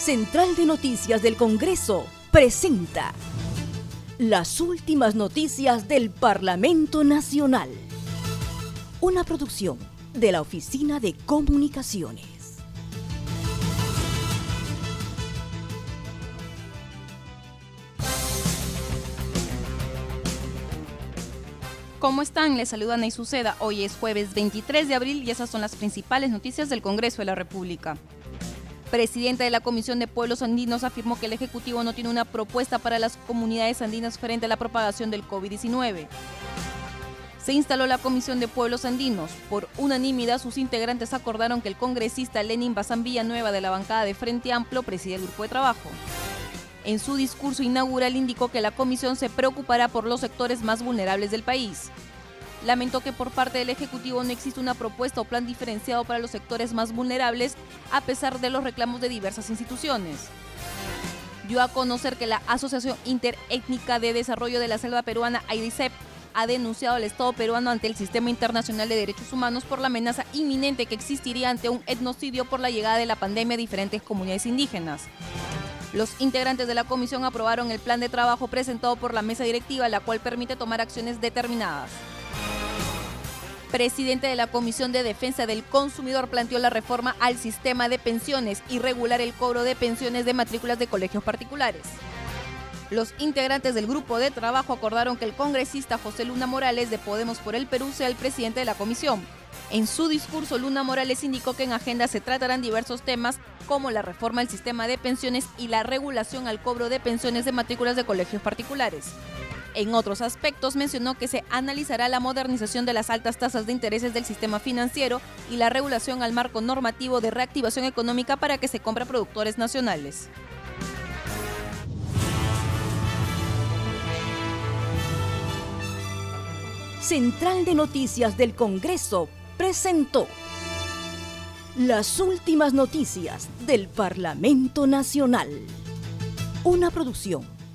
Central de Noticias del Congreso presenta las últimas noticias del Parlamento Nacional. Una producción de la Oficina de Comunicaciones. ¿Cómo están? Les saluda Ney Suceda. Hoy es jueves 23 de abril y esas son las principales noticias del Congreso de la República. Presidenta de la Comisión de Pueblos Andinos afirmó que el Ejecutivo no tiene una propuesta para las comunidades andinas frente a la propagación del COVID-19. Se instaló la Comisión de Pueblos Andinos. Por unanimidad, sus integrantes acordaron que el congresista Lenin Bazán Villanueva de la bancada de Frente Amplio preside el grupo de trabajo. En su discurso inaugural indicó que la comisión se preocupará por los sectores más vulnerables del país. Lamentó que por parte del Ejecutivo no existe una propuesta o plan diferenciado para los sectores más vulnerables, a pesar de los reclamos de diversas instituciones. Dio a conocer que la Asociación Interétnica de Desarrollo de la Selva Peruana, AIDICEP, ha denunciado al Estado peruano ante el Sistema Internacional de Derechos Humanos por la amenaza inminente que existiría ante un etnocidio por la llegada de la pandemia a diferentes comunidades indígenas. Los integrantes de la comisión aprobaron el plan de trabajo presentado por la mesa directiva, la cual permite tomar acciones determinadas. Presidente de la Comisión de Defensa del Consumidor planteó la reforma al sistema de pensiones y regular el cobro de pensiones de matrículas de colegios particulares. Los integrantes del grupo de trabajo acordaron que el congresista José Luna Morales de Podemos por el Perú sea el presidente de la comisión. En su discurso, Luna Morales indicó que en agenda se tratarán diversos temas como la reforma del sistema de pensiones y la regulación al cobro de pensiones de matrículas de colegios particulares. En otros aspectos mencionó que se analizará la modernización de las altas tasas de intereses del sistema financiero y la regulación al marco normativo de reactivación económica para que se compre productores nacionales. Central de Noticias del Congreso presentó las últimas noticias del Parlamento Nacional. Una producción